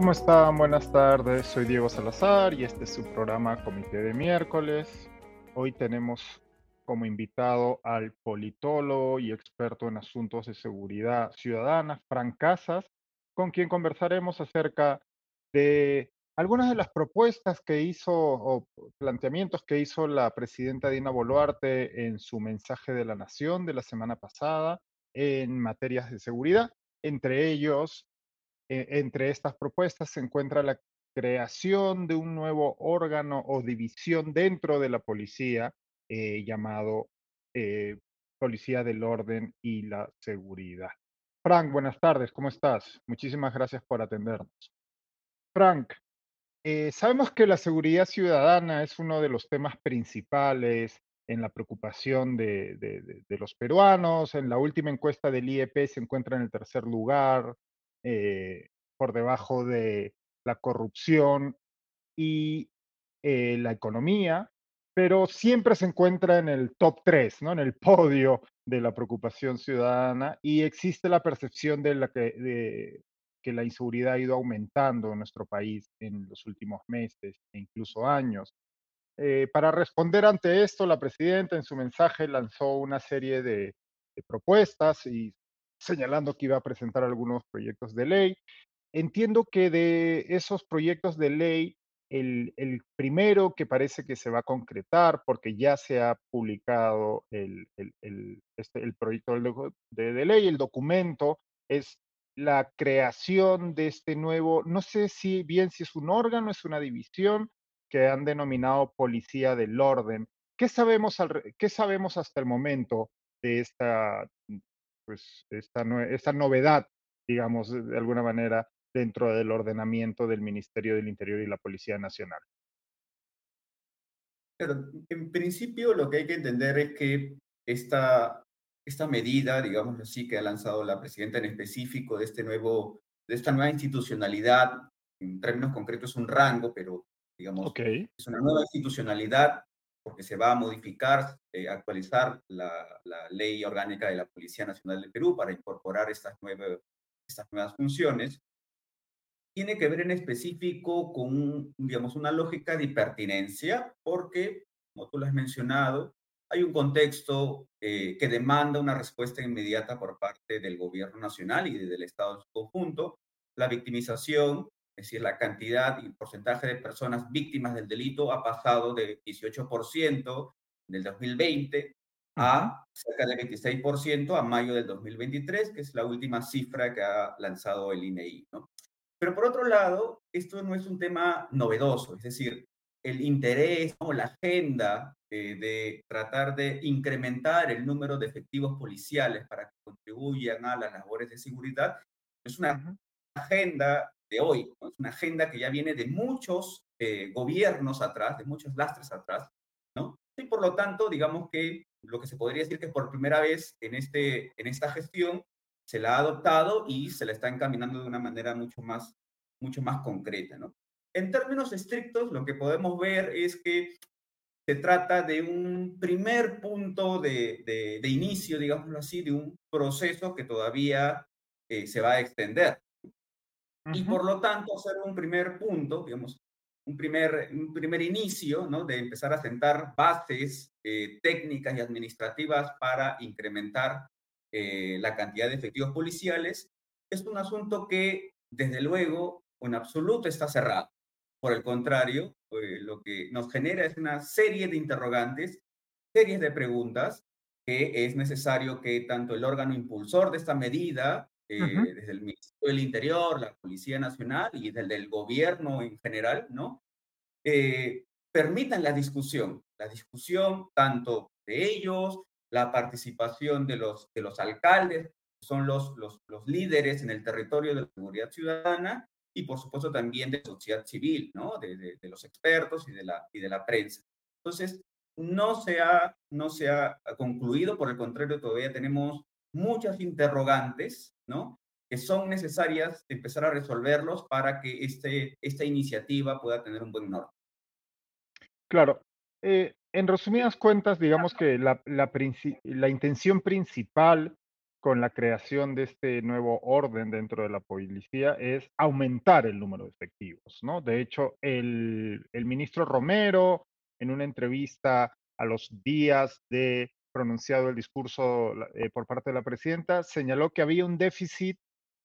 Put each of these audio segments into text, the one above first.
¿cómo están? Buenas tardes, soy Diego Salazar y este es su programa Comité de Miércoles. Hoy tenemos como invitado al politólogo y experto en asuntos de seguridad ciudadana, Frank Casas, con quien conversaremos acerca de algunas de las propuestas que hizo o planteamientos que hizo la presidenta Dina Boluarte en su mensaje de la Nación de la semana pasada en materias de seguridad. Entre ellos, e, entre estas propuestas se encuentra la creación de un nuevo órgano o división dentro de la policía eh, llamado eh, Policía del Orden y la Seguridad. Frank, buenas tardes, ¿cómo estás? Muchísimas gracias por atendernos. Frank, eh, sabemos que la seguridad ciudadana es uno de los temas principales en la preocupación de, de, los peruanos. En la última encuesta del IEP se encuentra en el tercer lugar, eh, por debajo de la corrupción y eh, la economía, pero siempre se encuentra en el top 3, ¿no? en el podio de la preocupación ciudadana y existe la percepción de, la que, que la inseguridad ha ido aumentando en nuestro país en los últimos meses e incluso años. Eh, para responder ante esto, la presidenta en su mensaje lanzó una serie de propuestas y señalando que iba a presentar algunos proyectos de ley. Entiendo que de esos proyectos de ley, el, primero que parece que se va a concretar, porque ya se ha publicado el, este, proyecto de, de, ley, el documento, es la creación de este nuevo, no sé si bien si es un órgano, es una división que han denominado Policía del Orden. ¿Qué sabemos, qué sabemos hasta el momento de esta, pues, esta, esta novedad, digamos, de alguna manera, dentro del ordenamiento del Ministerio del Interior y la Policía Nacional. Pero en principio lo que hay que entender es que esta, esta medida, digamos así, que ha lanzado la presidenta en específico de, este nuevo, de esta nueva institucionalidad, en términos concretos es un rango, pero digamos, es una nueva institucionalidad porque se va a modificar, eh, actualizar la, ley orgánica de la Policía Nacional de Perú para incorporar estas, nuevas funciones, tiene que ver en específico con, digamos, una lógica de hipertinencia, porque, como tú lo has mencionado, hay un contexto eh, que demanda una respuesta inmediata por parte del gobierno nacional y del Estado en su conjunto. La victimización es decir, la cantidad y porcentaje de personas víctimas del delito ha pasado de 18% en el 2020 a cerca del 26% a mayo del 2023, que es la última cifra que ha lanzado el INEI. ¿no? Pero por otro lado, esto no es un tema novedoso, es decir, el interés o la agenda eh, de tratar de incrementar el número de efectivos policiales para que contribuyan a las labores de seguridad es una agenda de hoy. Es una agenda que ya viene de muchos eh, gobiernos atrás, de muchos lastres atrás, ¿no? Y por lo tanto, digamos que lo que se podría decir que por primera vez en, este, en esta gestión se la ha adoptado y se la está encaminando de una manera mucho más, mucho más concreta, ¿no? En términos estrictos, lo que podemos ver es que se trata de un primer punto de, de, inicio, digámoslo así, de un proceso que todavía eh, se va a extender. Y por lo tanto, hacer un primer punto, digamos, un primer, un primer inicio, ¿no? De empezar a sentar bases eh, técnicas y administrativas para incrementar eh, la cantidad de efectivos policiales, es un asunto que, desde luego, en absoluto está cerrado. Por el contrario, eh, lo que nos genera es una serie de interrogantes, series de preguntas que es necesario que tanto el órgano impulsor de esta medida, eh, desde el Ministerio del Interior, la Policía Nacional y desde el gobierno en general, ¿no? Eh, permitan la discusión, la discusión tanto de ellos, la participación de los, de los alcaldes, que son los, los, los líderes en el territorio de la seguridad ciudadana, y por supuesto también de la sociedad civil, ¿no? De, de, los expertos y de, la, y de la prensa. Entonces, no se, ha, no se ha concluido, por el contrario, todavía tenemos muchas interrogantes ¿no? que son necesarias empezar a resolverlos para que este, esta iniciativa pueda tener un buen norte. Claro. Eh, en resumidas cuentas, digamos que la, la, la intención principal con la creación de este nuevo orden dentro de la policía es aumentar el número de efectivos, ¿no? De hecho, el, el ministro Romero, en una entrevista a los días de pronunciado el discurso eh, por parte de la presidenta, señaló que había un déficit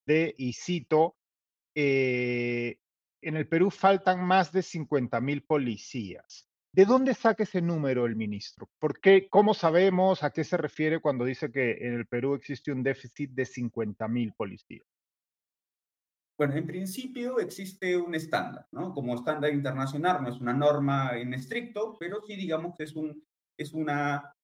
de, y cito, eh, en el Perú faltan más de 50 mil policías. ¿De dónde saca ese número el ministro? ¿Por qué? ¿Cómo sabemos a qué se refiere cuando dice que en el Perú existe un déficit de 50 mil policías? Bueno, en principio existe un estándar, ¿no? Como estándar internacional, no es una norma en estricto, pero sí digamos que es, un, es, una,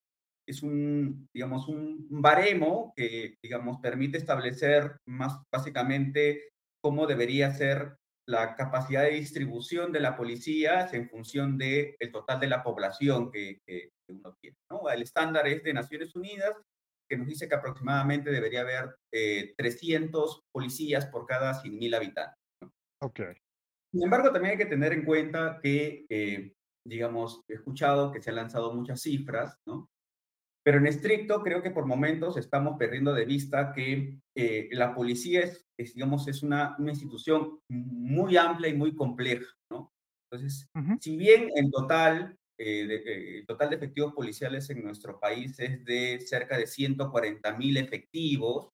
es un, digamos, un baremo que, digamos, permite establecer más básicamente cómo debería ser la capacidad de distribución de la policía en función del el total de la población que, uno tiene. ¿no? El estándar es de Naciones Unidas, que nos dice que aproximadamente debería haber 300 eh, policías por cada 100.000 habitantes. Okay. Sin embargo, también hay que tener en cuenta que, eh, digamos, he escuchado que se han lanzado muchas cifras, ¿no? Pero en estricto, creo que por momentos estamos perdiendo de vista que eh, la policía es, digamos, es una, una, institución muy amplia y muy compleja, ¿no? Entonces, si bien en total, eh, eh, el total de efectivos policiales en nuestro país es de cerca de 140 mil efectivos,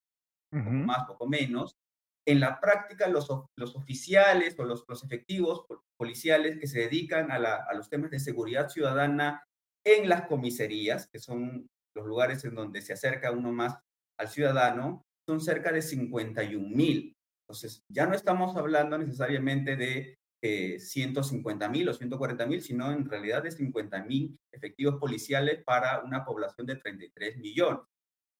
poco más, poco menos, en la práctica los, los oficiales o los, los efectivos policiales que se dedican a, la, a los temas de seguridad ciudadana en las comisarías, que son los lugares en donde se acerca uno más al ciudadano, son cerca de 51 mil. Entonces, ya no estamos hablando necesariamente de eh, 150 mil o 140 mil, sino en realidad de 50 mil efectivos policiales para una población de 33 millones.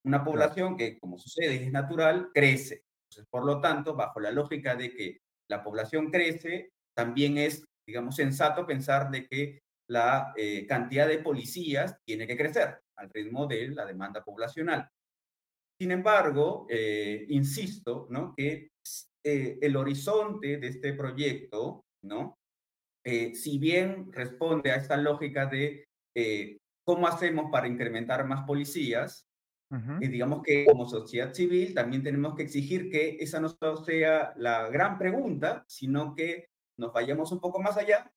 Una población que, como sucede y es natural, crece. Entonces, por lo tanto, bajo la lógica de que la población crece, también es, digamos, sensato pensar de que la eh, cantidad de policías tiene que crecer al ritmo de la demanda poblacional. Sin embargo, eh, insisto, ¿no? Que eh, el horizonte de este proyecto, ¿no? si bien responde a esta lógica de cómo hacemos para incrementar más policías, y digamos que como sociedad civil también tenemos que exigir que esa no sea la gran pregunta, sino que nos vayamos un poco más allá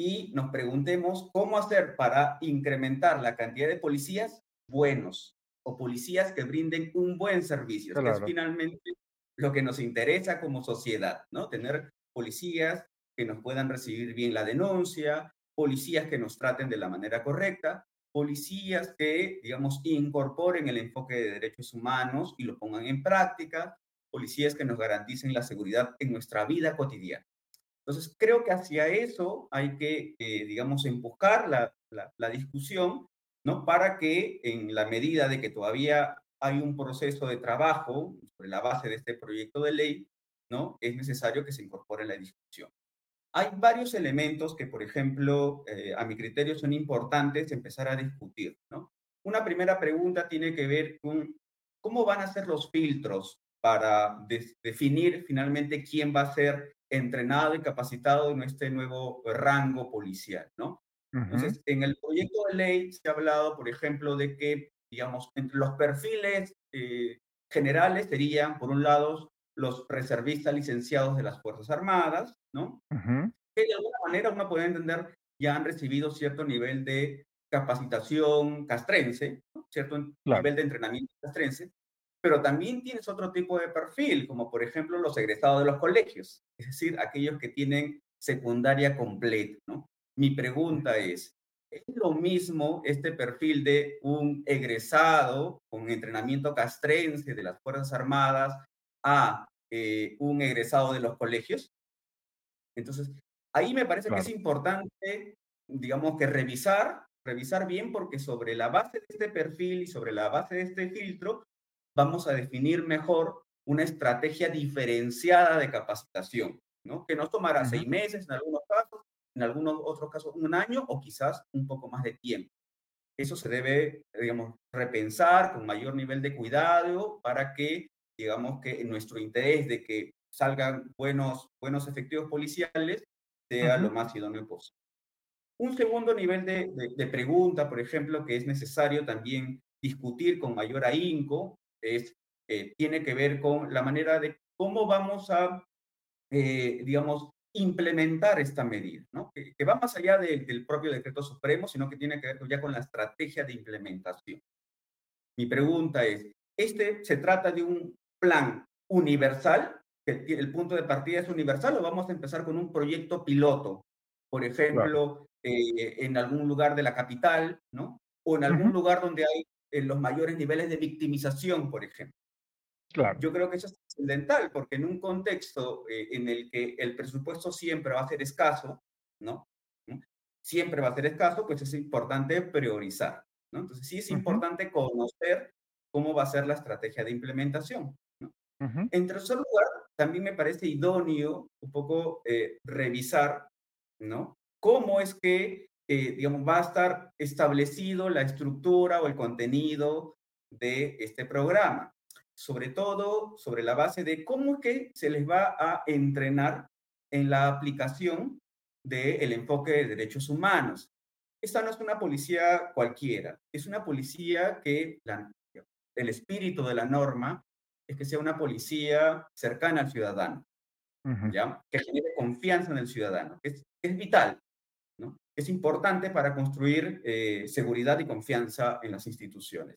y nos preguntemos cómo hacer para incrementar la cantidad de policías buenos o policías que brinden un buen servicio, que es finalmente lo que nos interesa como sociedad, ¿no? Tener policías que nos puedan recibir bien la denuncia, policías que nos traten de la manera correcta, policías que, digamos, incorporen el enfoque de derechos humanos y lo pongan en práctica, policías que nos garanticen la seguridad en nuestra vida cotidiana. Entonces, creo que hacia eso hay que, eh, digamos, empujar la, la, discusión, ¿no? Para que en la medida de que todavía hay un proceso de trabajo sobre la base de este proyecto de ley, ¿no? Es necesario que se incorpore la discusión. Hay varios elementos que, por ejemplo, eh, a mi criterio son importantes empezar a discutir, ¿no? Una primera pregunta tiene que ver con cómo van a ser los filtros para definir finalmente quién va a ser entrenado y capacitado en este nuevo rango policial, ¿no? Entonces, en el proyecto de ley se ha hablado, por ejemplo, de que, digamos, entre los perfiles eh, generales serían, por un lado, los reservistas licenciados de las Fuerzas Armadas, ¿no? Que de alguna manera uno puede entender ya han recibido cierto nivel de capacitación castrense, cierto nivel de entrenamiento castrense, pero también tienes otro tipo de perfil, como por ejemplo los egresados de los colegios, es decir, aquellos que tienen secundaria completa, ¿no? Mi pregunta es, ¿es lo mismo este perfil de un egresado con entrenamiento castrense de las Fuerzas Armadas a eh, un egresado de los colegios? Entonces, ahí me parece que es importante, digamos, que revisar, revisar bien, porque sobre la base de este perfil y sobre la base de este filtro, vamos a definir mejor una estrategia diferenciada de capacitación, ¿no? Que nos tomará seis meses en algunos casos, en algunos otros casos un año o quizás un poco más de tiempo. Eso se debe, digamos, repensar con mayor nivel de cuidado para que, digamos, que nuestro interés de que salgan buenos, buenos efectivos policiales sea lo más idóneo posible. Un segundo nivel de, de, pregunta, por ejemplo, que es necesario también discutir con mayor ahínco, es eh, tiene que ver con la manera de cómo vamos a, eh, digamos, implementar esta medida, ¿no? Que, va más allá del propio decreto supremo, sino que tiene que ver ya con la estrategia de implementación. Mi pregunta es, ¿este se trata de un plan universal, que el punto de partida es universal, o vamos a empezar con un proyecto piloto? Por ejemplo, eh, en algún lugar de la capital, ¿no? O en algún lugar donde hay en los mayores niveles de victimización, por ejemplo. Claro. Yo creo que eso es trascendental, porque en un contexto eh, en el que el presupuesto siempre va a ser escaso, ¿no? Siempre va a ser escaso, pues es importante priorizar, ¿no? Entonces sí es importante conocer cómo va a ser la estrategia de implementación. ¿no? En tercer lugar, también me parece idóneo un poco eh, revisar, ¿no? Cómo es que eh, digamos, va a estar establecido la estructura o el contenido de este programa. Sobre todo sobre la base de cómo que se les va a entrenar en la aplicación del enfoque de derechos humanos. Esta no es una policía cualquiera, es una policía que el espíritu de la norma es que sea una policía cercana al ciudadano, ¿ya? que genere confianza en el ciudadano. Es, es vital es importante para construir eh, seguridad y confianza en las instituciones.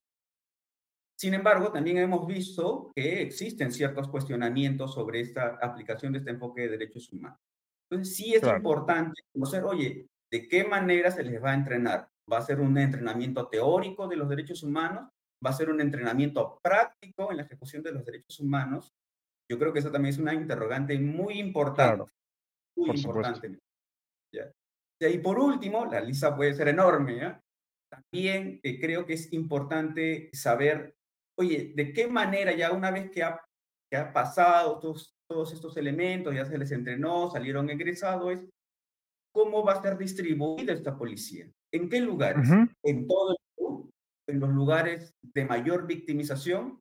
Sin embargo, también hemos visto que existen ciertos cuestionamientos sobre esta aplicación de este enfoque de derechos humanos. Entonces, sí es importante conocer, oye, ¿de qué manera se les va a entrenar? ¿Va a ser un entrenamiento teórico de los derechos humanos? ¿Va a ser un entrenamiento práctico en la ejecución de los derechos humanos? Yo creo que eso también es una interrogante muy importante. Muy importante. Y por último, la lista puede ser enorme, también eh, creo que es importante saber, oye, de qué manera ya una vez que ha, que ha pasado todos, todos estos elementos, ya se les entrenó, salieron egresados, es cómo va a ser distribuida esta policía. ¿En qué lugares? En todo el mundo, en los lugares de mayor victimización,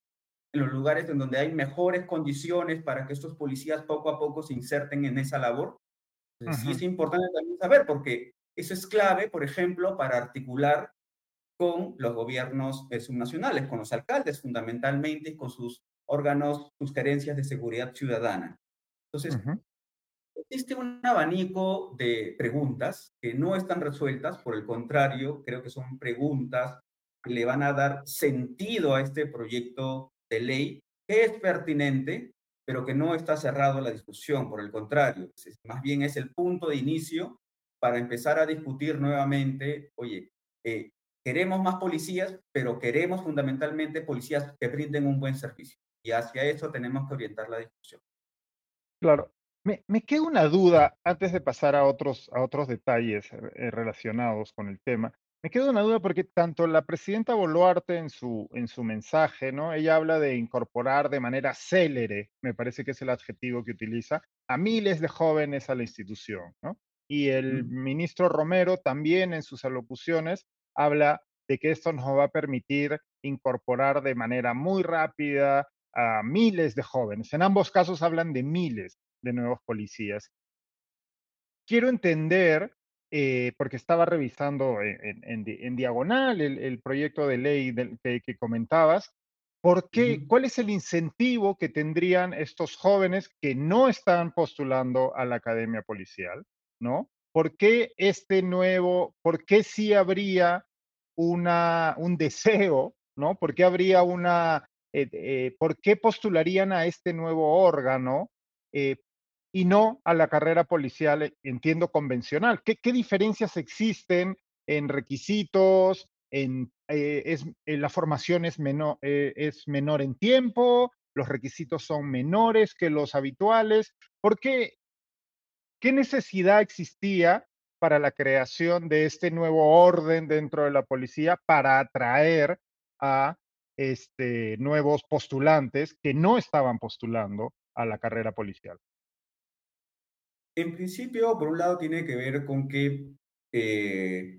en los lugares en donde hay mejores condiciones para que estos policías poco a poco se inserten en esa labor, Sí es importante también saber, porque eso es clave, por ejemplo, para articular con los gobiernos eh, subnacionales, con los alcaldes fundamentalmente, con sus órganos, sus carencias de seguridad ciudadana. Entonces, existe un abanico de preguntas que no están resueltas, por el contrario, creo que son preguntas que le van a dar sentido a este proyecto de ley, que es pertinente, pero que no está cerrado la discusión, por el contrario, más bien es el punto de inicio para empezar a discutir nuevamente, oye, eh, queremos más policías, pero queremos fundamentalmente policías que brinden un buen servicio. Y hacia eso tenemos que orientar la discusión. Claro. Me, me queda una duda antes de pasar a otros, a otros detalles eh, relacionados con el tema. Me queda una duda porque tanto la presidenta Boluarte en su, en su mensaje, ¿no? Ella habla de incorporar de manera célere, me parece que es el adjetivo que utiliza, a miles de jóvenes a la institución, ¿no? Y el ministro Romero también en sus alocuciones habla de que esto nos va a permitir incorporar de manera muy rápida a miles de jóvenes. En ambos casos hablan de miles de nuevos policías. Quiero entender eh, porque estaba revisando en, diagonal el, proyecto de ley que, comentabas. ¿Por qué? ¿Cuál es el incentivo que tendrían estos jóvenes que no están postulando a la academia policial? ¿No? ¿Por qué este nuevo, por qué sí habría una, un deseo, ¿no? ¿Por qué habría una, eh, eh, por qué postularían a este nuevo órgano y no a la carrera policial, eh, entiendo, convencional. ¿Qué, diferencias existen en requisitos? En, eh, eh, la formación es menor, es menor en tiempo, los requisitos son menores que los habituales. ¿Por qué? ¿Qué necesidad existía para la creación de este nuevo orden dentro de la policía para atraer a este, nuevos postulantes que no estaban postulando a la carrera policial? En principio, por un lado, tiene que ver con que eh,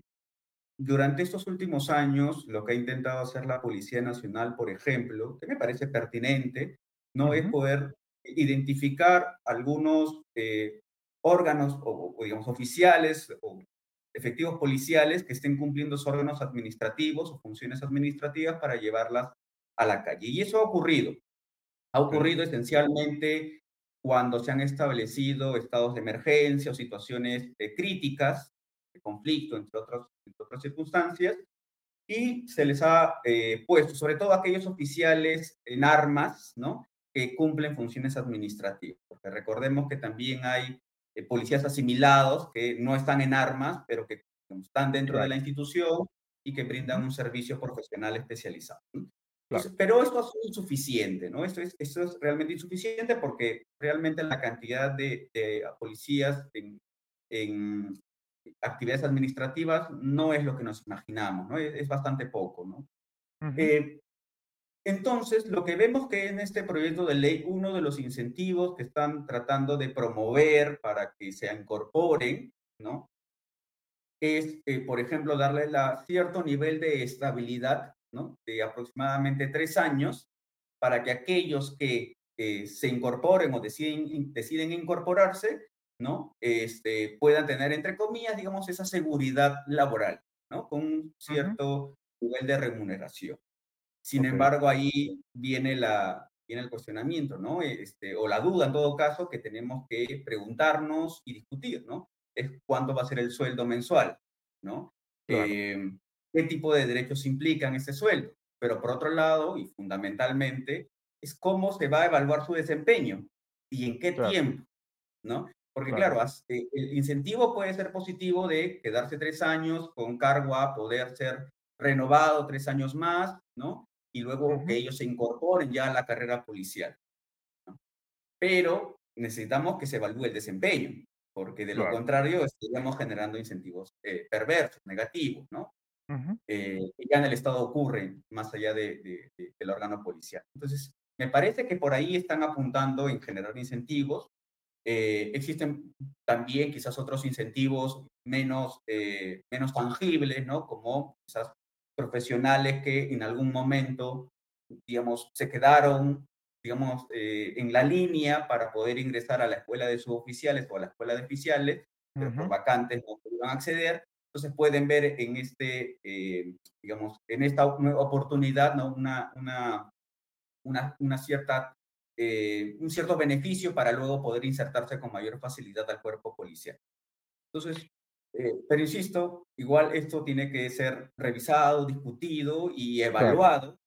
durante estos últimos años, lo que ha intentado hacer la Policía Nacional, por ejemplo, que me parece pertinente, no es poder identificar algunos eh, órganos o, digamos, oficiales o efectivos policiales que estén cumpliendo sus órganos administrativos o funciones administrativas para llevarlas a la calle. Y eso ha ocurrido. Ha ocurrido esencialmente cuando se han establecido estados de emergencia o situaciones eh, críticas, de conflicto, entre, otros, entre otras circunstancias, y se les ha eh, puesto, sobre todo aquellos oficiales en armas, ¿no? que cumplen funciones administrativas. Porque recordemos que también hay eh, policías asimilados que no están en armas, pero que están dentro de la institución y que brindan un servicio profesional especializado. Pero esto es insuficiente, ¿no? Esto es, esto es realmente insuficiente porque realmente la cantidad de, policías en, en, actividades administrativas no es lo que nos imaginamos, ¿no? Es, bastante poco, ¿no? Entonces, lo que vemos que en este proyecto de ley, uno de los incentivos que están tratando de promover para que se incorporen, ¿no? Es, eh, por ejemplo, darle la, cierto nivel de estabilidad, ¿no? De aproximadamente tres años, para que aquellos que se incorporen o deciden, deciden incorporarse, ¿no? Este, puedan tener, entre comillas, digamos, esa seguridad laboral, ¿no? Con un cierto nivel de remuneración. Sin embargo, ahí viene, la, viene el cuestionamiento, ¿no? Este, o la duda, en todo caso, que tenemos que preguntarnos y discutir, ¿no? Es cuánto va a ser el sueldo mensual, ¿no? Em, ¿Qué tipo de derechos implican ese sueldo? Pero por otro lado, y fundamentalmente, es cómo se va a evaluar su desempeño y en qué tiempo, ¿no? Porque claro, eh, el incentivo puede ser positivo de quedarse tres años con cargo a poder ser renovado tres años más, ¿no? y luego que ellos se incorporen ya a la carrera policial. Pero necesitamos que se evalúe el desempeño, porque de lo contrario estaríamos generando incentivos eh, perversos, negativos, ¿no? Eh, que ya en el Estado ocurren más allá de, del órgano policial. Entonces, me parece que por ahí están apuntando en generar incentivos. Eh, existen también quizás otros incentivos menos, menos tangibles, ¿no? Como quizás profesionales que en algún momento, digamos, se quedaron, digamos, eh, en la línea para poder ingresar a la escuela de suboficiales o a la escuela de oficiales, pero por vacantes no pudieron acceder. Entonces pueden ver en este, eh, digamos, en esta oportunidad, ¿no? Una, una, una, una cierta, eh, un cierto beneficio para luego poder insertarse con mayor facilidad al cuerpo policial. Entonces, eh, pero insisto, igual esto tiene que ser revisado, discutido y evaluado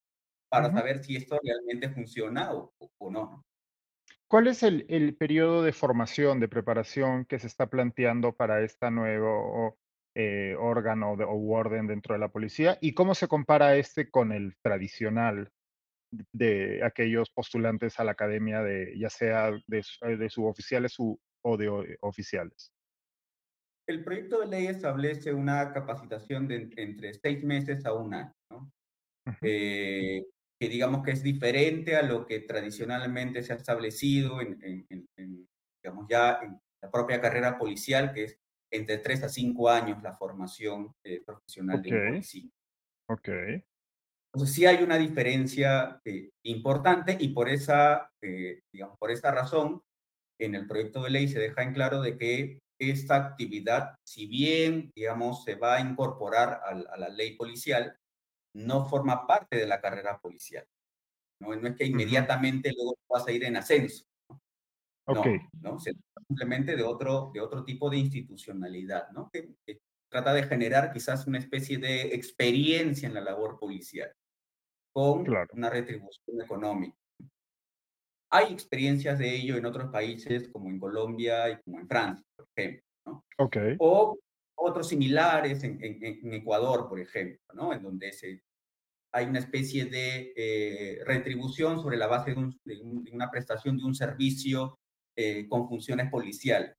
para saber si esto realmente funciona o, no. ¿Cuál es el, el, periodo de formación, de preparación que se está planteando para este nuevo eh, órgano o orden dentro de la policía? ¿Y cómo se compara este con el tradicional de aquellos postulantes a la academia, de, ya sea de, de suboficiales o de oficiales? el proyecto de ley establece una capacitación de entre seis meses a un año, ¿no? Eh, que digamos que es diferente a lo que tradicionalmente se ha establecido en, digamos ya en la propia carrera policial, que es entre tres a cinco años la formación eh, profesional de un policía. Ok. Entonces sí hay una diferencia eh, importante y por esa, digamos, por esta razón, en el proyecto de ley se deja en claro de que esta actividad, si bien, digamos, se va a incorporar a, la ley policial, no forma parte de la carrera policial. No, no es que inmediatamente luego vas a ir en ascenso. ¿No? ¿no? Se simplemente de otro, de otro tipo de institucionalidad, ¿no? Que, trata de generar quizás una especie de experiencia en la labor policial con una retribución económica. Hay experiencias de ello en otros países, como en Colombia y como en Francia, por ejemplo. ¿no? Okay. O otros similares en, en, Ecuador, por ejemplo, ¿no? en donde se, hay una especie de eh, retribución sobre la base de, una prestación de un servicio eh, con funciones policiales.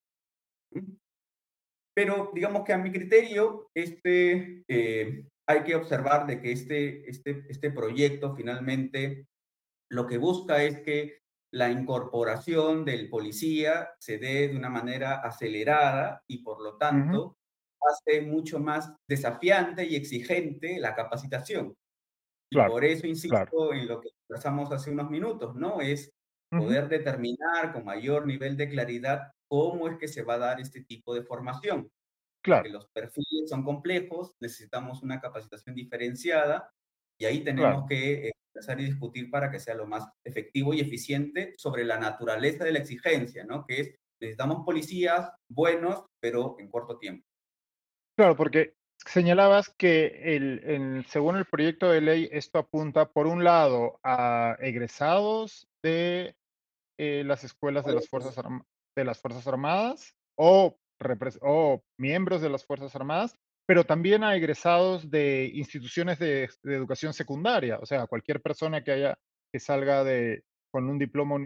Pero digamos que a mi criterio, este, eh, hay que observar de que este, este, este proyecto finalmente lo que busca es que la incorporación del policía se dé de una manera acelerada y por lo tanto hace mucho más desafiante y exigente la capacitación. y por eso insisto en lo que conversamos hace unos minutos, ¿no? Es poder determinar con mayor nivel de claridad cómo es que se va a dar este tipo de formación. Claro. los perfiles son complejos, necesitamos una capacitación diferenciada Y ahí tenemos que empezar a discutir para que sea lo más efectivo y eficiente sobre la naturaleza de la exigencia, ¿no? Que es, necesitamos policías buenos, pero en corto tiempo. Claro, porque señalabas que el, según el proyecto de ley, esto apunta, por un lado, a egresados de eh, las escuelas de las, Fuerzas de las Fuerzas Armadas o, o miembros de las Fuerzas Armadas, pero también a egresados de instituciones de, educación secundaria, o sea, cualquier persona que haya que salga de, con un diploma,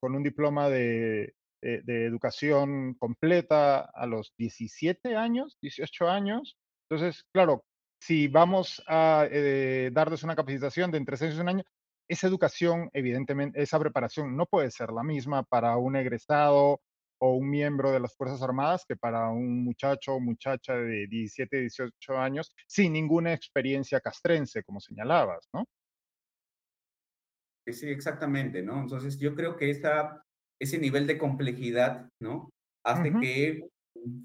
con un diploma de, de, educación completa a los 17 años, 18 años. Entonces, claro, si vamos a eh, darles una capacitación de entre 6 y un año, esa educación, evidentemente, esa preparación no puede ser la misma para un egresado o un miembro de las Fuerzas Armadas que para un muchacho o muchacha de 17, 18 años sin ninguna experiencia castrense, como señalabas, ¿no? Sí, exactamente, ¿no? Entonces yo creo que esa, ese nivel de complejidad, ¿no? Hace que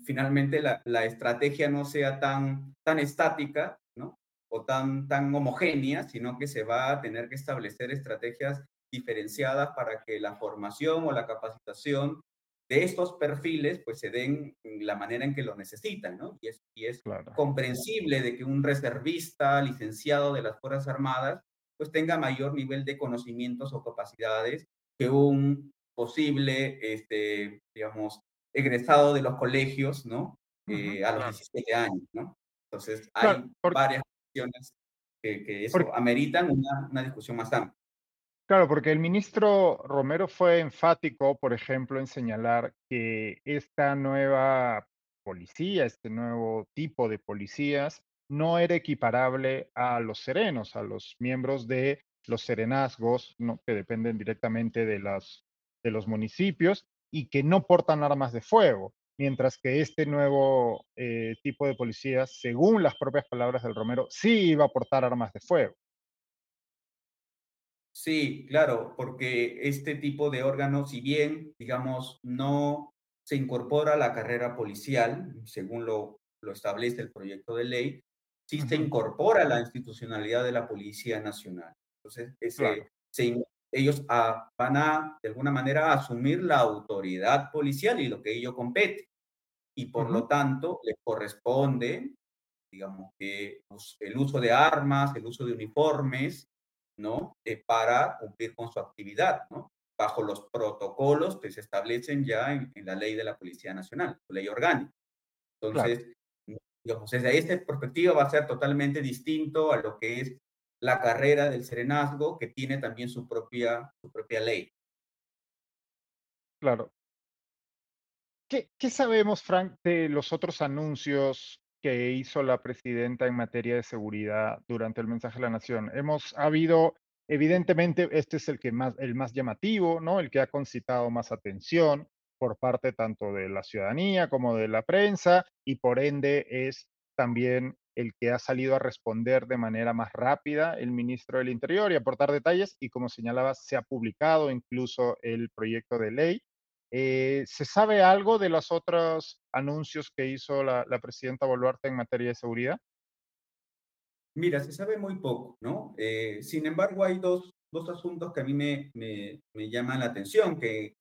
finalmente la, la, estrategia no sea tan, tan estática, ¿no? O tan, tan homogénea, sino que se va a tener que establecer estrategias diferenciadas para que la formación o la capacitación de estos perfiles pues se den la manera en que lo necesitan, ¿no? Y es, y es comprensible de que un reservista licenciado de las Fuerzas Armadas pues tenga mayor nivel de conocimientos o capacidades que un posible, este, digamos, egresado de los colegios, ¿no? Eh, a los 17 años, ¿no? Entonces, hay varias cuestiones que, que eso ameritan una, una discusión más amplia. Claro, porque el ministro Romero fue enfático, por ejemplo, en señalar que esta nueva policía, este nuevo tipo de policías, no era equiparable a los serenos, a los miembros de los serenazgos, ¿no? que dependen directamente de, las, de los municipios y que no portan armas de fuego, mientras que este nuevo eh, tipo de policías, según las propias palabras del Romero, sí iba a portar armas de fuego. Sí, claro, porque este tipo de órganos, si bien, digamos, no se incorpora a la carrera policial, según lo, lo establece el proyecto de ley, sí se incorpora a la institucionalidad de la Policía Nacional. Entonces, ellos van a, de alguna manera, asumir la autoridad policial y lo que ello compete. Y por lo tanto, les corresponde, digamos, que el uso de armas, el uso de uniformes, ¿no? Eh, para cumplir con su actividad, ¿no? Bajo los protocolos que se establecen ya en, la ley de la Policía Nacional, ley orgánica. Entonces, digamos, desde esta perspectiva va a ser totalmente distinto a lo que es la carrera del serenazgo, que tiene también su propia, su propia ley. Claro. ¿Qué, ¿Qué sabemos, Frank, de los otros anuncios que hizo la presidenta en materia de seguridad durante el mensaje a la nación. Hemos habido, evidentemente, este es el que más, el más llamativo, ¿no? El que ha concitado más atención por parte tanto de la ciudadanía como de la prensa y por ende es también el que ha salido a responder de manera más rápida el ministro del Interior y aportar detalles y como señalaba, se ha publicado incluso el proyecto de ley eh, ¿Se sabe algo de los otros anuncios que hizo la, presidenta Boluarte en materia de seguridad? Mira, se sabe muy poco, ¿no? Eh, sin embargo, hay dos, dos, asuntos que a mí me, me, llaman la atención, que,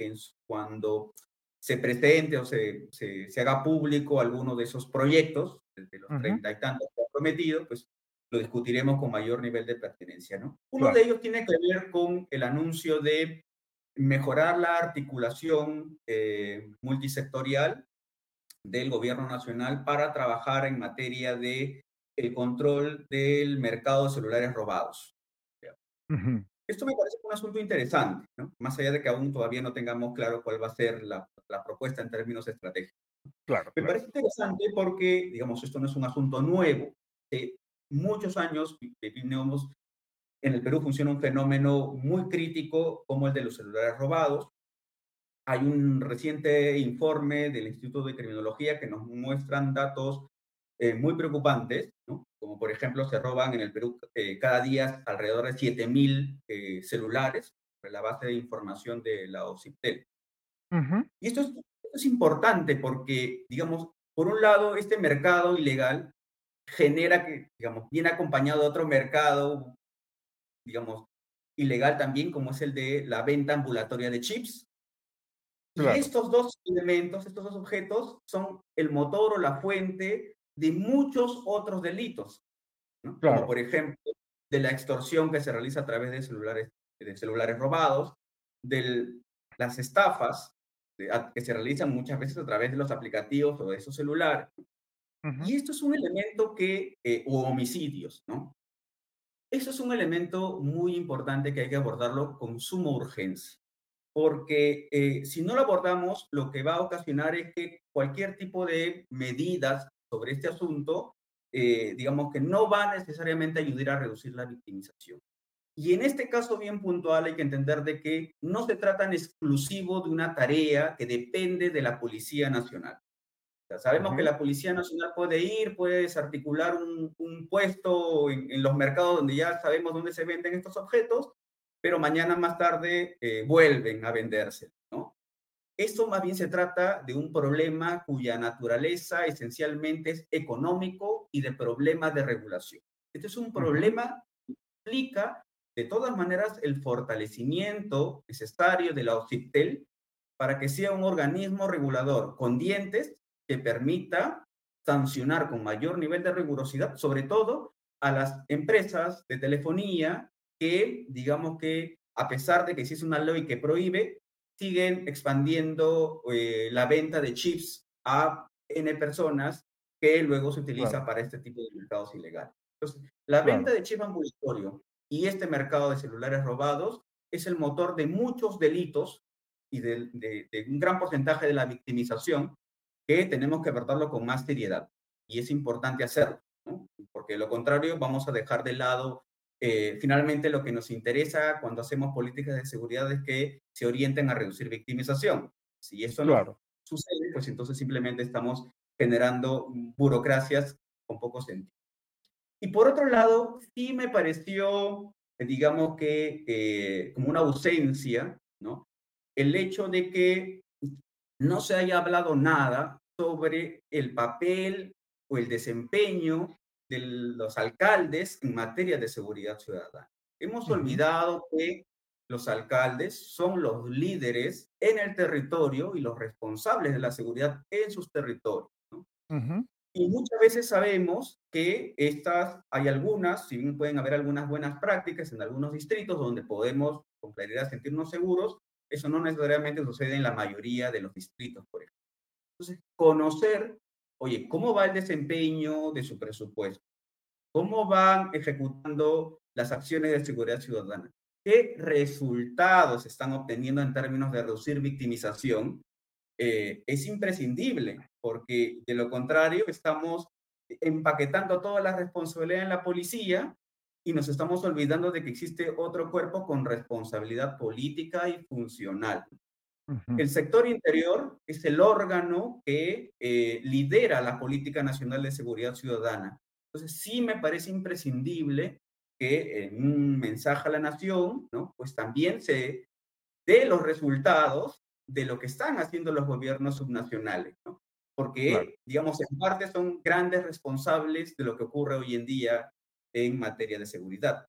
cuando se presente o se, se, haga público alguno de esos proyectos, de los treinta y tantos que ha prometido, pues lo discutiremos con mayor nivel de pertinencia, ¿no? Uno de ellos tiene que ver con el anuncio de mejorar la articulación eh, multisectorial del gobierno nacional para trabajar en materia de el control del mercado de celulares robados. Esto me parece un asunto interesante, ¿no? más allá de que aún todavía no tengamos claro cuál va a ser la, la propuesta en términos estratégicos. Claro, me parece interesante porque, digamos, esto no es un asunto nuevo. Hace muchos años vivimos en el Perú funciona un fenómeno muy crítico como el de los celulares robados. Hay un reciente informe del Instituto de Criminología que nos muestran datos eh, muy preocupantes, ¿no? como por ejemplo se roban en el Perú eh, cada día alrededor de 7.000 eh, celulares, sobre la base de información de la OCIPTEL. Y esto es, es importante porque, digamos, por un lado, este mercado ilegal genera que, digamos, viene acompañado de otro mercado digamos, ilegal también, como es el de la venta ambulatoria de chips. Y estos dos elementos, estos dos objetos, son el motor o la fuente de muchos otros delitos, como por ejemplo de la extorsión que se realiza a través de celulares, de celulares robados, de las estafas que se realizan muchas veces a través de los aplicativos o de esos celulares. Y esto es un elemento que, eh, o homicidios, ¿no? Eso es un elemento muy importante que hay que abordarlo con suma urgencia, porque eh, si no lo abordamos, lo que va a ocasionar es que cualquier tipo de medidas sobre este asunto, eh, digamos que no va necesariamente a ayudar a reducir la victimización. Y en este caso bien puntual hay que entender de que no se trata en exclusivo de una tarea que depende de la Policía Nacional. sabemos que la Policía Nacional puede ir, puede desarticular un, puesto en, los mercados donde ya sabemos dónde se venden estos objetos, pero mañana más tarde eh, vuelven a venderse, ¿no? Esto más bien se trata de un problema cuya naturaleza esencialmente es económico y de problemas de regulación. Este es un problema que implica de todas maneras el fortalecimiento necesario de la OCIPTEL para que sea un organismo regulador con dientes que permita sancionar con mayor nivel de rigurosidad, sobre todo a las empresas de telefonía que, digamos que, a pesar de que existe una ley que prohíbe, siguen expandiendo eh, la venta de chips a N personas que luego se utiliza para este tipo de mercados ilegales. Entonces, la venta de chip ambulatorio y este mercado de celulares robados es el motor de muchos delitos y de, un gran porcentaje de la victimización que tenemos que abordarlo con más seriedad. Y es importante hacerlo, porque de lo contrario vamos a dejar de lado eh, finalmente lo que nos interesa cuando hacemos políticas de seguridad es que se orienten a reducir victimización. Si eso no sucede, pues entonces simplemente estamos generando burocracias con poco sentido. Y por otro lado, sí me pareció, digamos que, eh, como una ausencia, ¿no? El hecho de que no se haya hablado nada sobre el papel o el desempeño de los alcaldes en materia de seguridad ciudadana. Hemos olvidado que los alcaldes son los líderes en el territorio y los responsables de la seguridad en sus territorios. Y muchas veces sabemos que estas, hay algunas, si bien pueden haber algunas buenas prácticas en algunos distritos donde podemos con claridad sentirnos seguros, eso no necesariamente sucede en la mayoría de los distritos, por ejemplo. Entonces, conocer oye, ¿cómo va el desempeño de su presupuesto? ¿Cómo van ejecutando las acciones de seguridad ciudadana? ¿Qué resultados están obteniendo en términos de reducir victimización? Eh, es imprescindible, porque de lo contrario estamos empaquetando toda la responsabilidad en la policía y nos estamos olvidando de que existe otro cuerpo con responsabilidad política y funcional. El sector interior es el órgano que eh, lidera la política nacional de seguridad ciudadana. Entonces, sí me parece imprescindible que en un mensaje a la nación, ¿no? pues también se dé los resultados de lo que están haciendo los gobiernos subnacionales, ¿no? porque, digamos, en parte son grandes responsables de lo que ocurre hoy en día en materia de seguridad.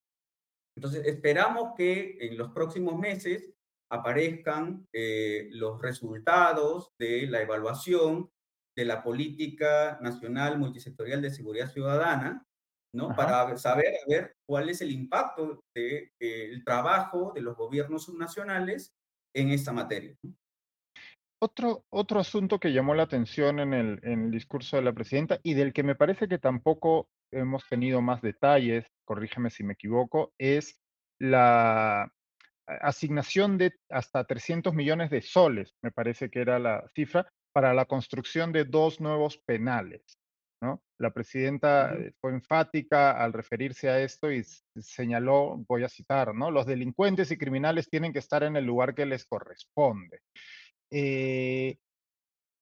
Entonces, esperamos que en los próximos meses aparezcan eh, los resultados de la evaluación de la política nacional multisectorial de seguridad ciudadana, ¿no? Para saber ver cuál es el impacto del de, trabajo de los gobiernos subnacionales en esta materia. Otro, otro asunto que llamó la atención en el, en el discurso de la presidenta y del que me parece que tampoco hemos tenido más detalles, corrígeme si me equivoco, es la, asignación de hasta 300 millones de soles, me parece que era la cifra, para la construcción de dos nuevos penales. ¿no? La presidenta eh, fue enfática al referirse a esto y señaló, voy a citar, ¿no? los delincuentes y criminales tienen que estar en el lugar que les corresponde. Eh,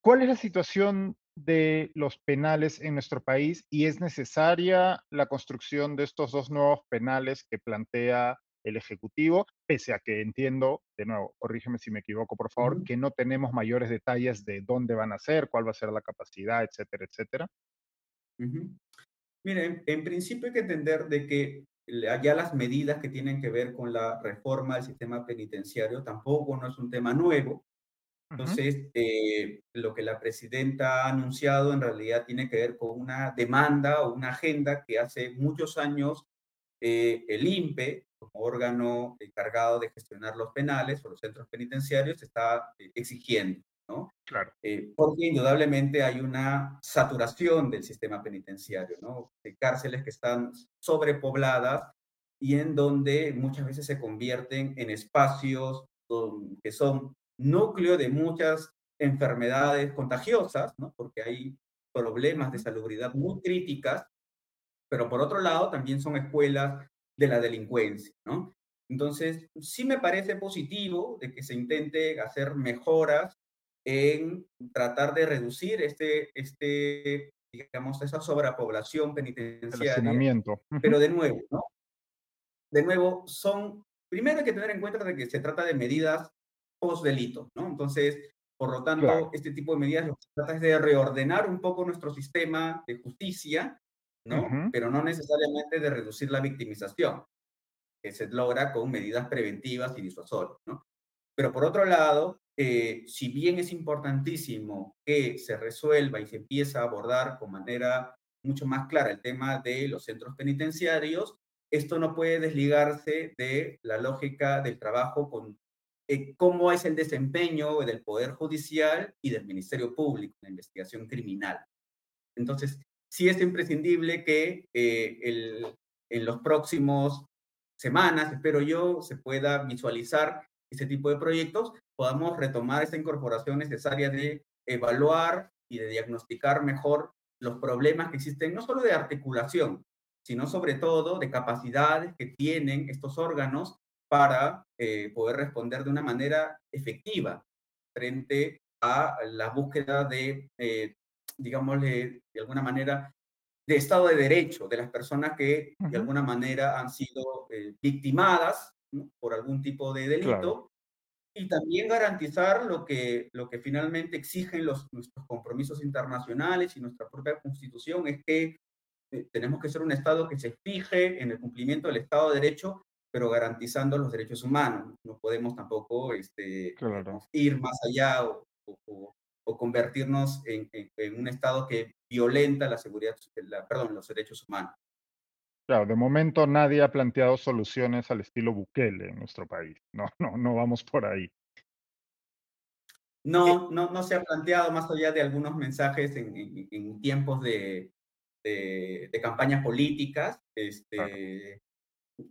¿Cuál es la situación de los penales en nuestro país y es necesaria la construcción de estos dos nuevos penales que plantea el Ejecutivo, pese a que entiendo, de nuevo, corrígeme si me equivoco, por favor, que no tenemos mayores detalles de dónde van a ser, cuál va a ser la capacidad, etcétera, etcétera. Miren, en principio hay que entender de que ya las medidas que tienen que ver con la reforma del sistema penitenciario tampoco no es un tema nuevo. Entonces, eh, lo que la presidenta ha anunciado en realidad tiene que ver con una demanda o una agenda que hace muchos años eh, el INPE, como órgano encargado de gestionar los penales o los centros penitenciarios, está eh, exigiendo. ¿no? Claro. porque indudablemente hay una saturación del sistema penitenciario, ¿no? De cárceles que están sobrepobladas y en donde muchas veces se convierten en espacios que son núcleo de muchas enfermedades contagiosas, ¿no? porque hay problemas de salubridad muy críticas, pero por otro lado también son escuelas de la delincuencia. ¿no? Entonces, sí me parece positivo de que se intente hacer mejoras en tratar de reducir este, este digamos, esa sobrepoblación penitenciaria. Pero de nuevo, ¿no? De nuevo, son, primero hay que tener en cuenta de que se trata de medidas post-delito, ¿no? Entonces, por lo tanto, este tipo de medidas lo que trata es de reordenar un poco nuestro sistema de justicia, ¿no? Pero no necesariamente de reducir la victimización, que se logra con medidas preventivas y disuasorias, ¿no? Pero por otro lado, eh, si bien es importantísimo que se resuelva y se empiece a abordar con manera mucho más clara el tema de los centros penitenciarios, esto no puede desligarse de la lógica del trabajo con eh, cómo es el desempeño del Poder Judicial y del Ministerio Público en la investigación criminal. Entonces, sí es imprescindible que eh, en los próximos semanas, espero yo, se pueda visualizar este tipo de proyectos, podamos retomar esa incorporación necesaria de evaluar y de diagnosticar mejor los problemas que existen, no solo de articulación, sino sobre todo de capacidades que tienen estos órganos para eh, poder responder de una manera efectiva frente a la búsqueda de, eh, digamos, de alguna manera, de Estado de Derecho de las personas que de alguna manera han sido eh, victimadas por algún tipo de delito y también garantizar lo que, lo que finalmente exigen los, nuestros compromisos internacionales y nuestra propia constitución, es que tenemos que ser un Estado que se fije en el cumplimiento del Estado de Derecho pero garantizando los derechos humanos. No podemos tampoco este, ir más allá o, o, convertirnos en, en, un Estado que violenta la seguridad, la, perdón, los derechos humanos. Claro, de momento nadie ha planteado soluciones al estilo Bukele en nuestro país. No, no, no vamos por ahí. No, no, no se ha planteado más allá de algunos mensajes en, en, tiempos de, de, de, campañas políticas. Este,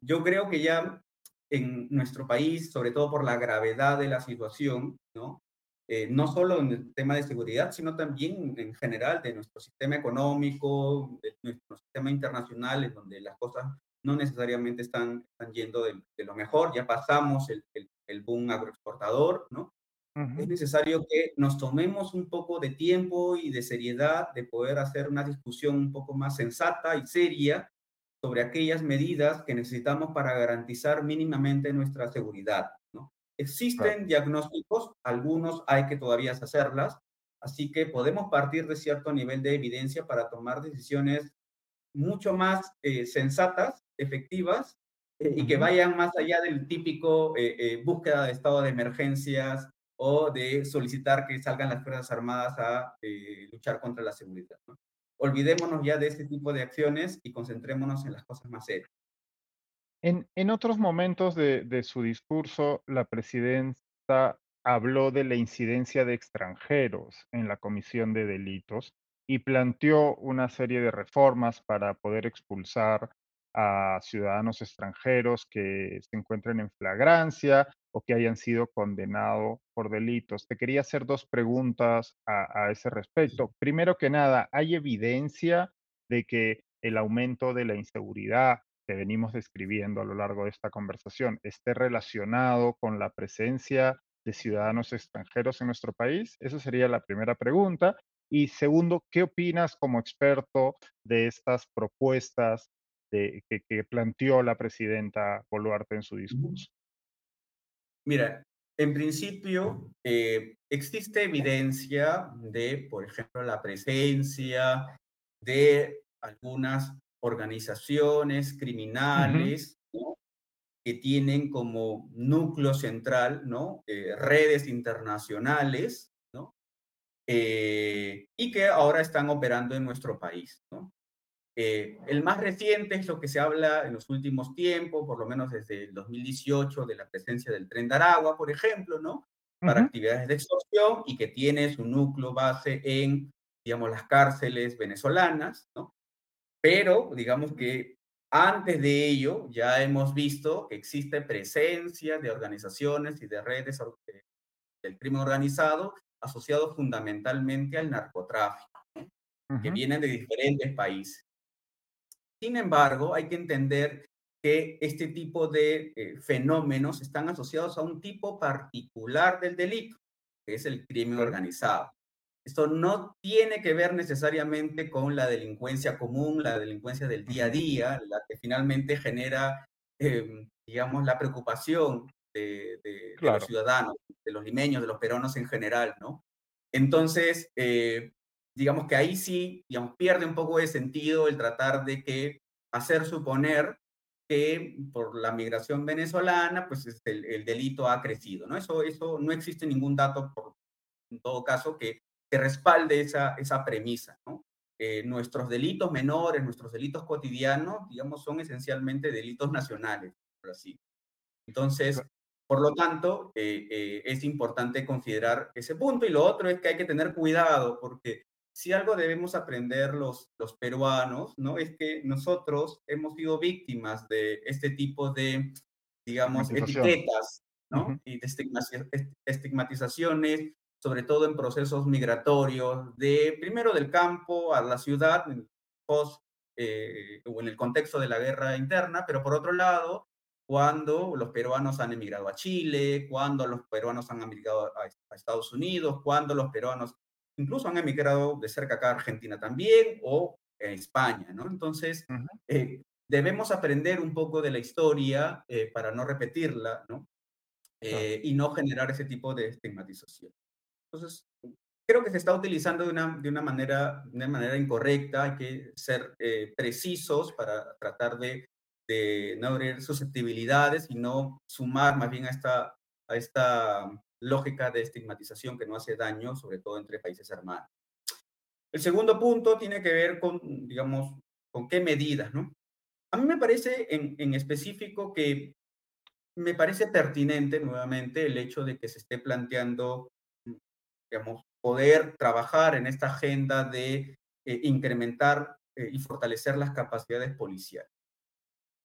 yo creo que ya en nuestro país, sobre todo por la gravedad de la situación, ¿no? Eh, no solo en el tema de seguridad, sino también en general de nuestro sistema económico, de nuestro sistema internacional, en donde las cosas no necesariamente están, están yendo de, lo mejor, ya pasamos el, el, boom agroexportador, ¿no? Es necesario que nos tomemos un poco de tiempo y de seriedad de poder hacer una discusión un poco más sensata y seria sobre aquellas medidas que necesitamos para garantizar mínimamente nuestra seguridad. ¿no? Existen diagnósticos, algunos hay que todavía hacerlas, así que podemos partir de cierto nivel de evidencia para tomar decisiones mucho más eh, sensatas, efectivas, eh, y que vayan más allá del típico eh, búsqueda de estado de emergencias o de solicitar que salgan las Fuerzas Armadas a luchar contra la seguridad. ¿no? Olvidémonos ya de este tipo de acciones y concentrémonos en las cosas más serias. En, otros momentos de, su discurso, la presidenta habló de la incidencia de extranjeros en la comisión de delitos y planteó una serie de reformas para poder expulsar a ciudadanos extranjeros que se encuentren en flagrancia o que hayan sido condenados por delitos. Te quería hacer dos preguntas a, ese respecto. Primero que nada, ¿hay evidencia de que el aumento de la inseguridad que venimos describiendo a lo largo de esta conversación esté relacionado con la presencia de ciudadanos extranjeros en nuestro país? Esa sería la primera pregunta. Y segundo, ¿qué opinas como experto de estas propuestas de, que, planteó la presidenta Boluarte en su discurso? Mira, en principio, eh, existe evidencia de, por ejemplo, la presencia de algunas organizaciones criminales que tienen como núcleo central ¿no? Eh, redes internacionales ¿no? Eh, y que ahora están operando en nuestro país. ¿no? Eh, el más reciente es lo que se habla en los últimos tiempos, por lo menos desde el 2018, de la presencia del tren de Aragua, por ejemplo, ¿no? Para actividades de extorsión y que tiene su núcleo base en, digamos, las cárceles venezolanas, ¿no? Pero, digamos que antes de ello ya hemos visto que existe presencia de organizaciones y de redes del crimen organizado asociados fundamentalmente al narcotráfico, que vienen de diferentes países. Sin embargo, hay que entender que este tipo de eh, fenómenos están asociados a un tipo particular del delito, que es el crimen organizado. Esto no tiene que ver necesariamente con la delincuencia común, la delincuencia del día a día, la que finalmente genera, em, digamos, la preocupación de, los ciudadanos, de los limeños, de los peruanos en general, ¿no? Entonces, eh, digamos que ahí sí, digamos, pierde un poco de sentido el tratar de que hacer suponer que por la migración venezolana, pues el, el, delito ha crecido, ¿no? Eso, eso no existe ningún dato, por, en todo caso, que que respalde esa, esa premisa. ¿no? Eh, nuestros delitos menores, nuestros delitos cotidianos, digamos, son esencialmente delitos nacionales, por así. Entonces, por lo tanto, eh, eh, es importante considerar ese punto. Y lo otro es que hay que tener cuidado, porque si algo debemos aprender los, los peruanos, ¿no? Es que nosotros hemos sido víctimas de este tipo de, digamos, etiquetas, ¿no? Y de estigmatizaciones sobre todo en procesos migratorios, de primero del campo a la ciudad, post, eh, o en el contexto de la guerra interna, pero por otro lado, cuando los peruanos han emigrado a Chile, cuando los peruanos han emigrado a, Estados Unidos, cuando los peruanos incluso han emigrado de cerca acá a Argentina también o en España, ¿no? Entonces, eh, debemos aprender un poco de la historia eh, para no repetirla, ¿no? Y no generar ese tipo de estigmatización. Entonces, creo que se está utilizando de una, de una, manera, de una manera incorrecta, hay que ser eh, precisos para tratar de, de, no abrir susceptibilidades y no sumar más bien a esta, a esta lógica de estigmatización que no hace daño, sobre todo entre países hermanos. El segundo punto tiene que ver con, digamos, con qué medidas, ¿no? A mí me parece en, en específico que me parece pertinente nuevamente el hecho de que se esté planteando digamos, poder trabajar en esta agenda de eh, incrementar eh, y fortalecer las capacidades policiales.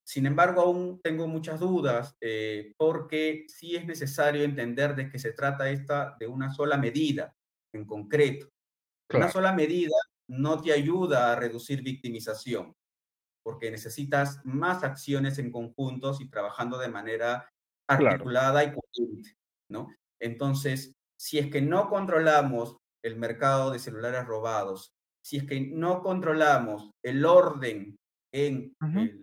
Sin embargo, aún tengo muchas dudas eh, porque sí es necesario entender de que se trata esta de una sola medida en concreto. Una sola medida no te ayuda a reducir victimización porque necesitas más acciones en conjuntos y trabajando de manera articulada y coherente, ¿no? Entonces, si es que no controlamos el mercado de celulares robados, si es que no controlamos el orden en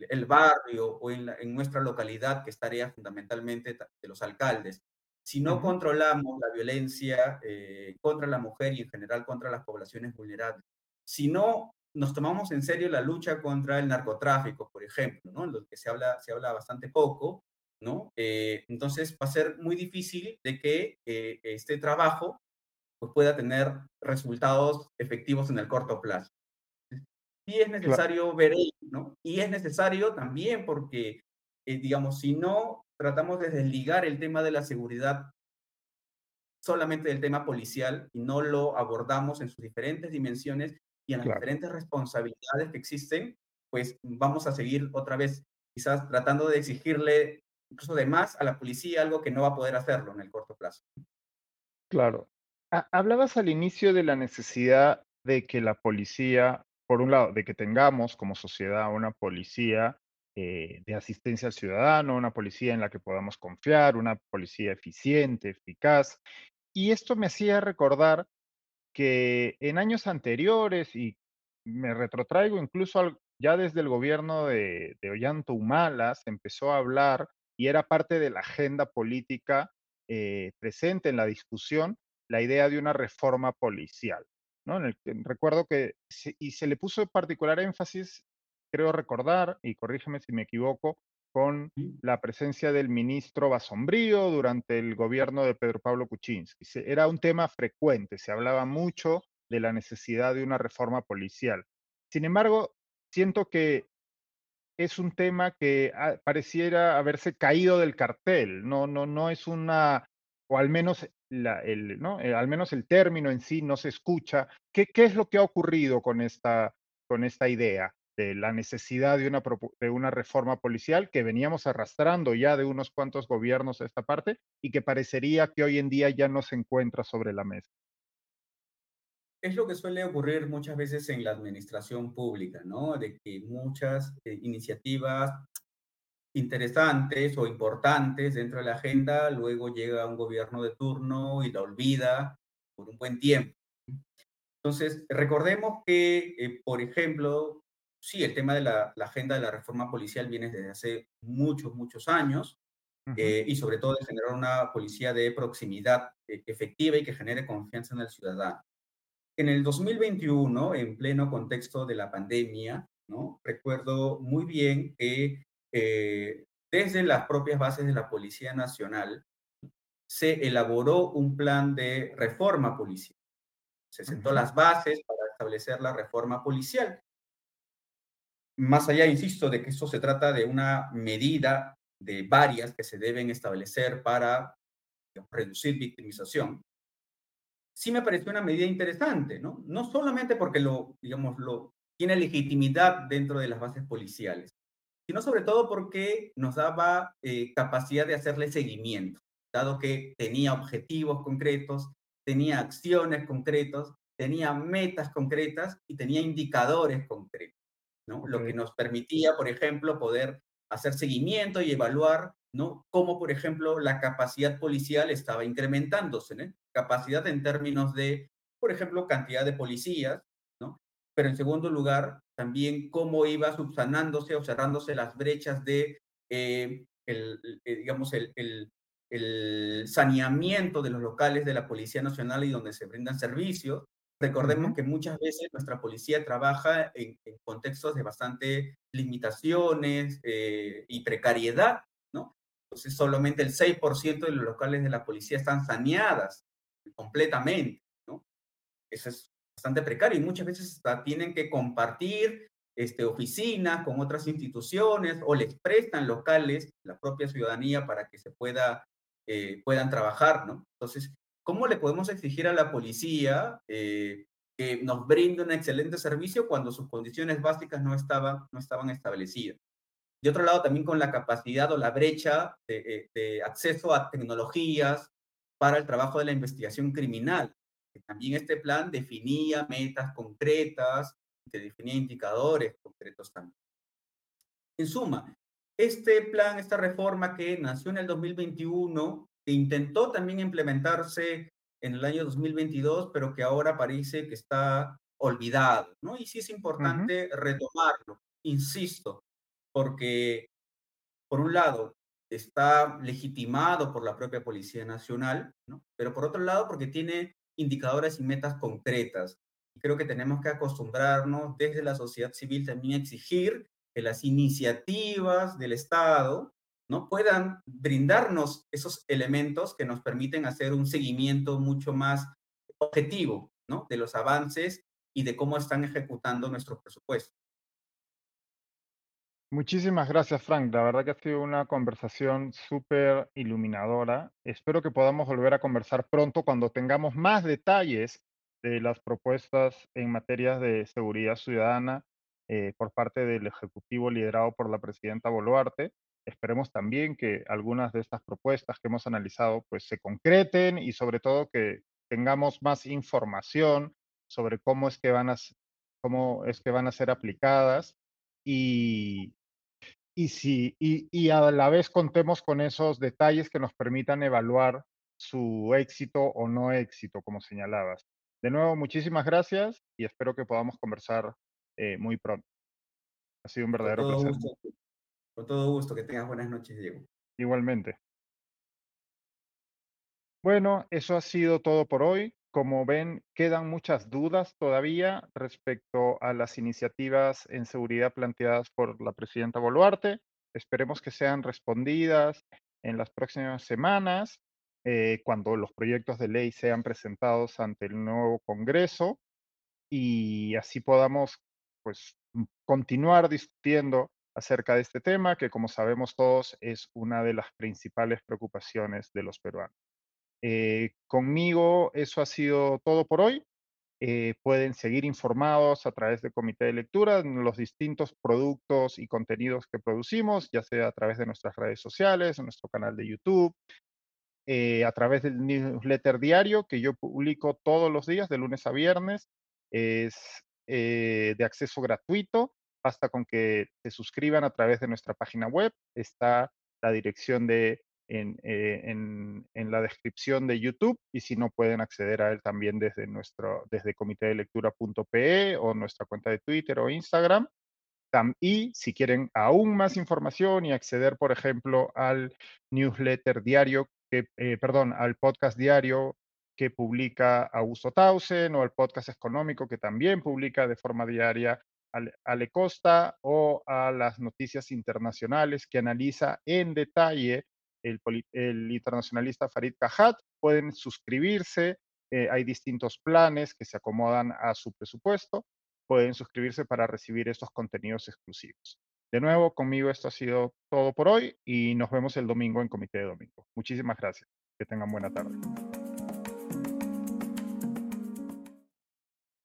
el, barrio o en, nuestra localidad, que es tarea fundamentalmente de los alcaldes, si no controlamos la violencia eh, contra la mujer y en general contra las poblaciones vulnerables, si no nos tomamos en serio la lucha contra el narcotráfico, por ejemplo, ¿no? en lo que se habla, se habla bastante poco, ¿no? Eh, entonces va a ser muy difícil de que eh, este trabajo pues, pueda tener resultados efectivos en el corto plazo. Y es necesario ver ello, ¿no? Y es necesario también porque, eh, digamos, si no tratamos de desligar el tema de la seguridad solamente del tema policial y no lo abordamos en sus diferentes dimensiones y en las diferentes responsabilidades que existen, pues vamos a seguir otra vez quizás tratando de exigirle incluso de más a la policía, algo que no va a poder hacerlo en el corto plazo. Claro. hablabas al inicio de la necesidad de que la policía, por un lado, de que tengamos como sociedad una policía eh, de asistencia al ciudadano, una policía en la que podamos confiar, una policía eficiente, eficaz. Y esto me hacía recordar que en años anteriores, y me retrotraigo incluso ya desde el gobierno de, de Ollanta Humala, se empezó a hablar y era parte de la agenda política eh, presente en la discusión la idea de una reforma policial. ¿No? En el, recuerdo que y se le puso particular énfasis creo recordar, y corrígeme si me equivoco, con la presencia del ministro Basombrío durante el gobierno de Pedro Pablo Kuczynski. Era un tema frecuente, se hablaba mucho de la necesidad de una reforma policial. Sin embargo, siento que es un tema que ah, pareciera haberse caído del cartel, no, no, no es una, o al menos, el, ¿no? Eh, al menos el término en sí no se escucha. ¿Qué, qué es lo que ha ocurrido con esta, con esta idea de la necesidad de una, de una reforma policial que veníamos arrastrando ya de unos cuantos gobiernos a esta parte y que parecería que hoy en día ya no se encuentra sobre la mesa? es lo que suele ocurrir muchas veces en la administración pública, ¿no? De que muchas eh, iniciativas interesantes o importantes dentro de la agenda, luego llega un gobierno de turno y la olvida por un buen tiempo. Entonces, recordemos que, eh, por ejemplo, sí, el tema de la, agenda de la reforma policial viene desde hace muchos, muchos años, eh, y sobre todo de generar una policía de proximidad efectiva y que genere confianza en el ciudadano. En el 2021, en pleno contexto de la pandemia, ¿no? recuerdo muy bien que eh, desde las propias bases de la Policía Nacional se elaboró un plan de reforma policial. Se sentó las bases para establecer la reforma policial. Más allá, insisto, de que esto se trata de una medida de varias que se deben establecer para reducir victimización, sí me pareció una medida interesante, ¿no? No solamente porque lo, digamos, lo, tiene legitimidad dentro de las bases policiales, sino sobre todo porque nos daba eh, capacidad de hacerle seguimiento, dado que tenía objetivos concretos, tenía acciones concretas, tenía metas concretas y tenía indicadores concretos, ¿no? Lo que nos permitía, por ejemplo, poder hacer seguimiento y evaluar, ¿no? Cómo, por ejemplo, la capacidad policial estaba incrementándose, ¿no? capacidad en términos de, por ejemplo, cantidad de policías, ¿no? Pero en segundo lugar, también cómo iba subsanándose o cerrándose las brechas de, eh, el, eh, digamos, el, el, el, saneamiento de los locales de la Policía Nacional y donde se brindan servicios. Recordemos que muchas veces nuestra policía trabaja en, contextos de bastante limitaciones eh, y precariedad, ¿no? Entonces, solamente el 6% de los locales de la policía están saneadas completamente, ¿no? Eso es bastante precario y muchas veces tienen que compartir este, oficinas con otras instituciones o les prestan locales, la propia ciudadanía, para que se pueda, eh, puedan trabajar, ¿no? Entonces, ¿cómo le podemos exigir a la policía eh, que nos brinde un excelente servicio cuando sus condiciones básicas no estaban, no estaban establecidas? De otro lado, también con la capacidad o la brecha de, eh, de acceso a tecnologías, para el trabajo de la investigación criminal. También este plan definía metas concretas, que definía indicadores concretos también. En suma, este plan, esta reforma que nació en el 2021, que intentó también implementarse en el año 2022, pero que ahora parece que está olvidado, ¿no? Y sí es importante retomarlo, insisto, porque por un lado, está legitimado por la propia Policía Nacional, ¿no? pero por otro lado porque tiene indicadores y metas concretas. Y creo que tenemos que acostumbrarnos desde la sociedad civil también a exigir que las iniciativas del Estado ¿no? puedan brindarnos esos elementos que nos permiten hacer un seguimiento mucho más objetivo ¿no? de los avances y de cómo están ejecutando nuestro presupuesto. Muchísimas gracias, Frank. La verdad que ha sido una conversación súper iluminadora. Espero que podamos volver a conversar pronto cuando tengamos más detalles de las propuestas en materia de seguridad ciudadana eh, por parte del Ejecutivo liderado por la presidenta Boluarte. Esperemos también que algunas de estas propuestas que hemos analizado pues se concreten y sobre todo que tengamos más información sobre cómo es que van a, cómo es que van a ser aplicadas y, y, si, y, a la vez contemos con esos detalles que nos permitan evaluar su éxito o no éxito, como señalabas. De nuevo, muchísimas gracias y espero que podamos conversar eh, muy pronto. Ha sido un verdadero placer. con todo gusto, que tengas buenas noches, Diego. Igualmente. Bueno, eso ha sido todo por hoy. Como ven, quedan muchas dudas todavía respecto a las iniciativas en seguridad planteadas por la presidenta Boluarte. Esperemos que sean respondidas en las próximas semanas, eh, cuando los proyectos de ley sean presentados ante el nuevo Congreso y así podamos pues, continuar discutiendo acerca de este tema, que como sabemos todos es una de las principales preocupaciones de los peruanos. Eh, conmigo eso ha sido todo por hoy. Eh, pueden seguir informados a través del comité de lectura en los distintos productos y contenidos que producimos, ya sea a través de nuestras redes sociales, en nuestro canal de YouTube, eh, a través del newsletter diario que yo publico todos los días, de lunes a viernes. Es de acceso gratuito. Basta con que se suscriban a través de nuestra página web. Está la dirección de eh, en, en, la descripción de YouTube y si no pueden acceder a él también desde nuestro desde comité de lectura.pe o nuestra cuenta de Twitter o Instagram. Y si quieren aún más información y acceder, por ejemplo, al newsletter diario, que, eh, perdón, al podcast diario que publica Augusto Tausen o al podcast económico que también publica de forma diaria Ale Costa o a las noticias internacionales que analiza en detalle el, internacionalista Farid Kahat. Pueden suscribirse, eh, hay distintos planes que se acomodan a su presupuesto. Pueden suscribirse para recibir estos contenidos exclusivos. De nuevo, conmigo esto ha sido todo por hoy y nos vemos el domingo en Comité de Domingo. Muchísimas gracias. Que tengan buena tarde.